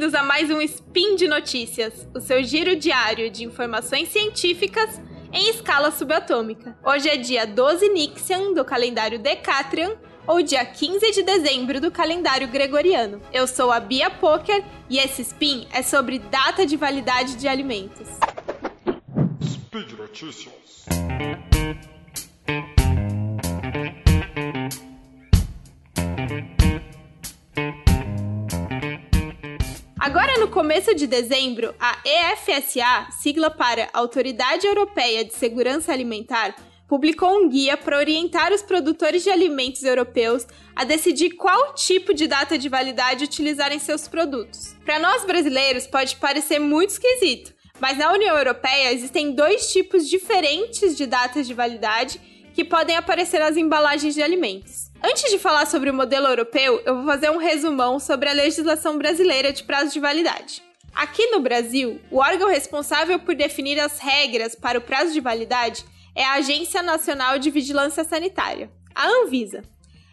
bem-vindos a mais um Spin de Notícias, o seu giro diário de informações científicas em escala subatômica. Hoje é dia 12 Nixian do calendário Decatrian ou dia 15 de dezembro do calendário gregoriano. Eu sou a Bia Poker e esse spin é sobre data de validade de alimentos. Speed Notícias. Começo de dezembro, a EFSA, sigla para Autoridade Europeia de Segurança Alimentar, publicou um guia para orientar os produtores de alimentos europeus a decidir qual tipo de data de validade utilizar em seus produtos. Para nós brasileiros, pode parecer muito esquisito, mas na União Europeia existem dois tipos diferentes de datas de validade que podem aparecer nas embalagens de alimentos. Antes de falar sobre o modelo europeu, eu vou fazer um resumão sobre a legislação brasileira de prazo de validade. Aqui no Brasil, o órgão responsável por definir as regras para o prazo de validade é a Agência Nacional de Vigilância Sanitária, a Anvisa.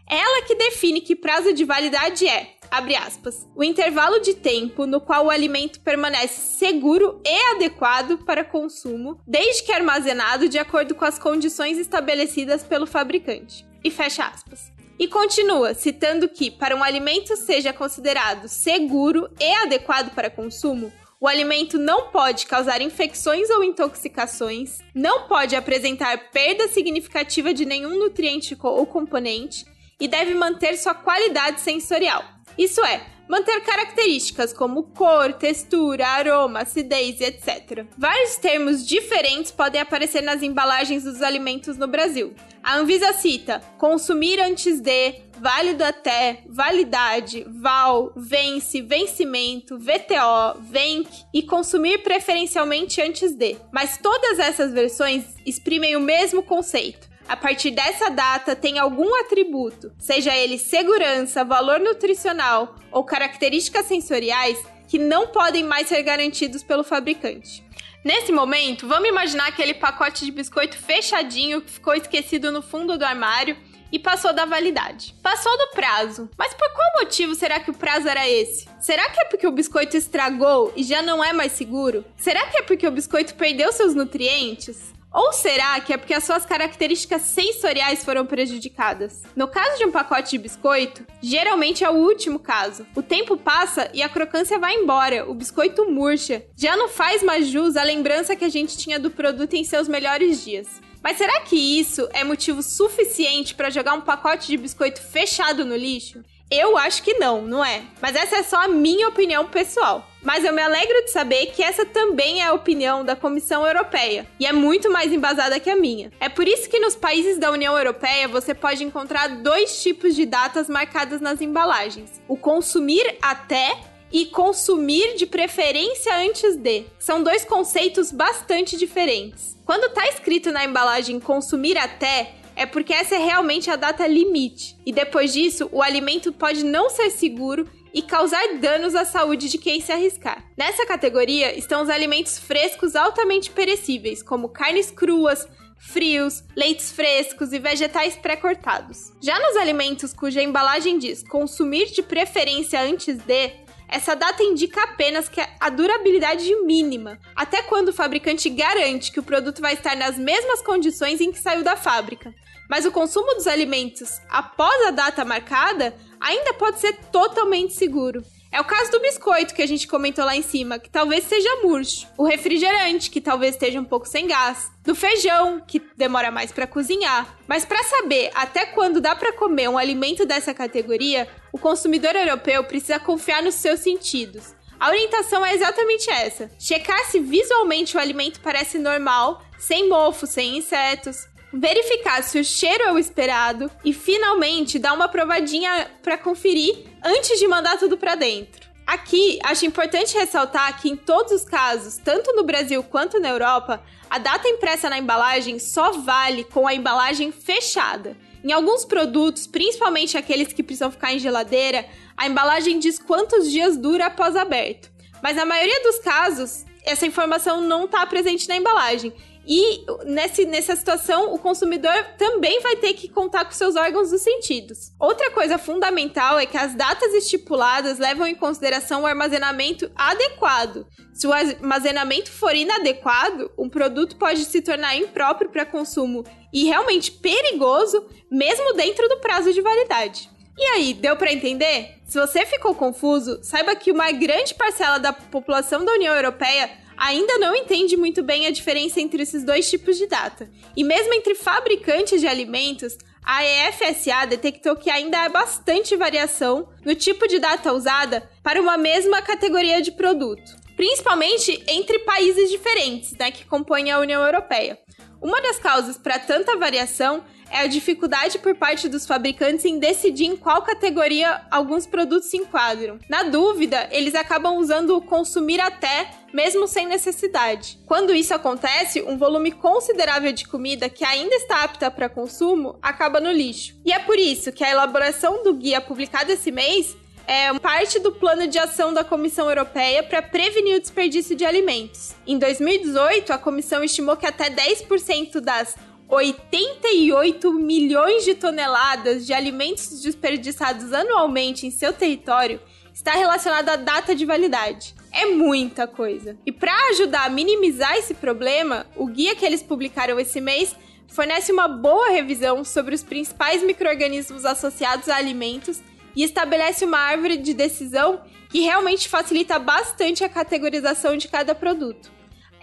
Ela que define que prazo de validade é, abre aspas, o intervalo de tempo no qual o alimento permanece seguro e adequado para consumo, desde que armazenado de acordo com as condições estabelecidas pelo fabricante. E fecha aspas. E continua citando que, para um alimento seja considerado seguro e adequado para consumo, o alimento não pode causar infecções ou intoxicações, não pode apresentar perda significativa de nenhum nutriente ou componente e deve manter sua qualidade sensorial. Isso é, manter características como cor, textura, aroma, acidez etc. Vários termos diferentes podem aparecer nas embalagens dos alimentos no Brasil. A Anvisa cita consumir antes de, válido até, validade, val, vence, vencimento, VTO, venc e consumir preferencialmente antes de. Mas todas essas versões exprimem o mesmo conceito a partir dessa data tem algum atributo, seja ele segurança, valor nutricional ou características sensoriais, que não podem mais ser garantidos pelo fabricante. Nesse momento, vamos imaginar aquele pacote de biscoito fechadinho que ficou esquecido no fundo do armário e passou da validade. Passou do prazo. Mas por qual motivo será que o prazo era esse? Será que é porque o biscoito estragou e já não é mais seguro? Será que é porque o biscoito perdeu seus nutrientes? Ou será que é porque as suas características sensoriais foram prejudicadas? No caso de um pacote de biscoito, geralmente é o último caso. O tempo passa e a crocância vai embora, o biscoito murcha. Já não faz mais jus à lembrança que a gente tinha do produto em seus melhores dias. Mas será que isso é motivo suficiente para jogar um pacote de biscoito fechado no lixo? Eu acho que não, não é? Mas essa é só a minha opinião pessoal. Mas eu me alegro de saber que essa também é a opinião da Comissão Europeia e é muito mais embasada que a minha. É por isso que nos países da União Europeia você pode encontrar dois tipos de datas marcadas nas embalagens: o consumir até e consumir de preferência antes de. São dois conceitos bastante diferentes. Quando está escrito na embalagem consumir até, é porque essa é realmente a data limite. E depois disso, o alimento pode não ser seguro e causar danos à saúde de quem se arriscar. Nessa categoria estão os alimentos frescos altamente perecíveis, como carnes cruas, frios, leites frescos e vegetais pré-cortados. Já nos alimentos cuja embalagem diz consumir de preferência antes de, essa data indica apenas que a durabilidade mínima, até quando o fabricante garante que o produto vai estar nas mesmas condições em que saiu da fábrica. Mas o consumo dos alimentos após a data marcada ainda pode ser totalmente seguro. É o caso do biscoito que a gente comentou lá em cima, que talvez seja murcho. O refrigerante, que talvez esteja um pouco sem gás. Do feijão, que demora mais para cozinhar. Mas para saber até quando dá para comer um alimento dessa categoria, o consumidor europeu precisa confiar nos seus sentidos. A orientação é exatamente essa: checar se visualmente o alimento parece normal, sem mofo, sem insetos, verificar se o cheiro é o esperado e finalmente dar uma provadinha para conferir antes de mandar tudo para dentro. Aqui, acho importante ressaltar que em todos os casos, tanto no Brasil quanto na Europa, a data impressa na embalagem só vale com a embalagem fechada. Em alguns produtos, principalmente aqueles que precisam ficar em geladeira, a embalagem diz quantos dias dura após aberto. Mas na maioria dos casos, essa informação não está presente na embalagem E nesse, nessa situação, o consumidor também vai ter que contar com seus órgãos dos sentidos. Outra coisa fundamental é que as datas estipuladas levam em consideração o armazenamento adequado. Se o armazenamento for inadequado, um produto pode se tornar impróprio para consumo e realmente perigoso, mesmo dentro do prazo de validade. E aí, deu para entender? Se você ficou confuso, saiba que uma grande parcela da população da União Europeia ainda não entende muito bem a diferença entre esses dois tipos de data. E mesmo entre fabricantes de alimentos, a EFSA detectou que ainda há bastante variação no tipo de data usada para uma mesma categoria de produto, principalmente entre países diferentes né, que compõem a União Europeia. Uma das causas para tanta variação é a dificuldade por parte dos fabricantes em decidir em qual categoria alguns produtos se enquadram. Na dúvida, eles acabam usando o consumir até, mesmo sem necessidade. Quando isso acontece, um volume considerável de comida que ainda está apta para consumo acaba no lixo. E é por isso que a elaboração do guia publicado esse mês é parte do plano de ação da Comissão Europeia para prevenir o desperdício de alimentos. Em 2018, a comissão estimou que até 10% das 88 milhões de toneladas de alimentos desperdiçados anualmente em seu território está relacionado à data de validade. É muita coisa. E para ajudar a minimizar esse problema, o guia que eles publicaram esse mês fornece uma boa revisão sobre os principais microrganismos associados a alimentos e estabelece uma árvore de decisão que realmente facilita bastante a categorização de cada produto.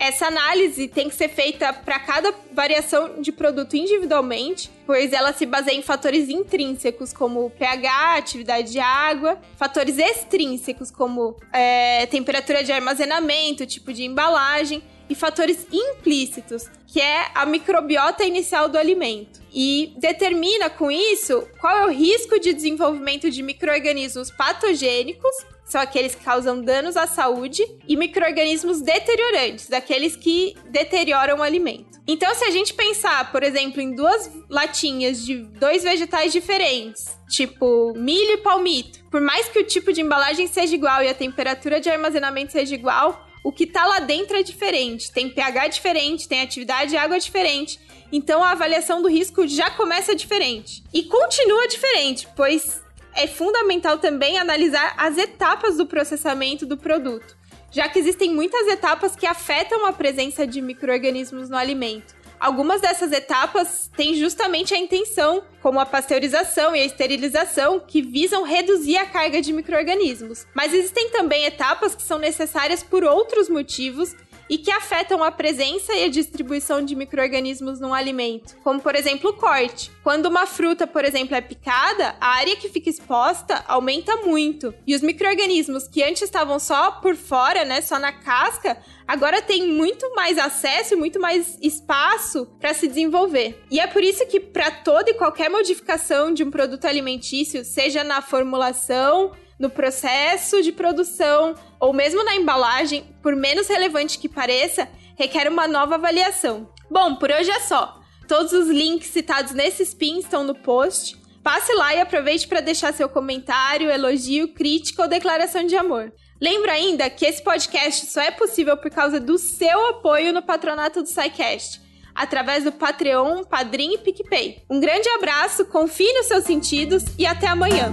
Essa análise tem que ser feita para cada variação de produto individualmente, pois ela se baseia em fatores intrínsecos como pH, atividade de água, fatores extrínsecos como é, temperatura de armazenamento, tipo de embalagem, e fatores implícitos, que é a microbiota inicial do alimento. E determina com isso qual é o risco de desenvolvimento de micro-organismos patogênicos são aqueles que causam danos à saúde, e micro-organismos deteriorantes, aqueles que deterioram o alimento. Então, se a gente pensar, por exemplo, em duas latinhas de dois vegetais diferentes, tipo milho e palmito, por mais que o tipo de embalagem seja igual e a temperatura de armazenamento seja igual, o que tá lá dentro é diferente. Tem pH diferente, tem atividade de água diferente. Então a avaliação do risco já começa diferente. E continua diferente, pois é fundamental também analisar as etapas do processamento do produto, já que existem muitas etapas que afetam a presença de micro-organismos no alimento. Algumas dessas etapas têm justamente a intenção, como a pasteurização e a esterilização, que visam reduzir a carga de micro-organismos. Mas existem também etapas que são necessárias por outros motivos e que afetam a presença e a distribuição de micro-organismos num alimento, como por exemplo o corte. Quando uma fruta, por exemplo, é picada, a área que fica exposta aumenta muito. E os micro-organismos que antes estavam só por fora, né, só na casca, agora têm muito mais acesso, muito mais espaço para se desenvolver. E é por isso que para toda e qualquer modificação de um produto alimentício, seja na formulação, no processo de produção ou mesmo na embalagem, por menos relevante que pareça, requer uma nova avaliação. Bom, por hoje é só. Todos os links citados nesse spin estão no post. Passe lá e aproveite para deixar seu comentário, elogio, crítica ou declaração de amor. Lembra ainda que esse podcast só é possível por causa do seu apoio no patronato do SciCast, através do Patreon, Padrim e PicPay. Um grande abraço, confie nos seus sentidos e até amanhã!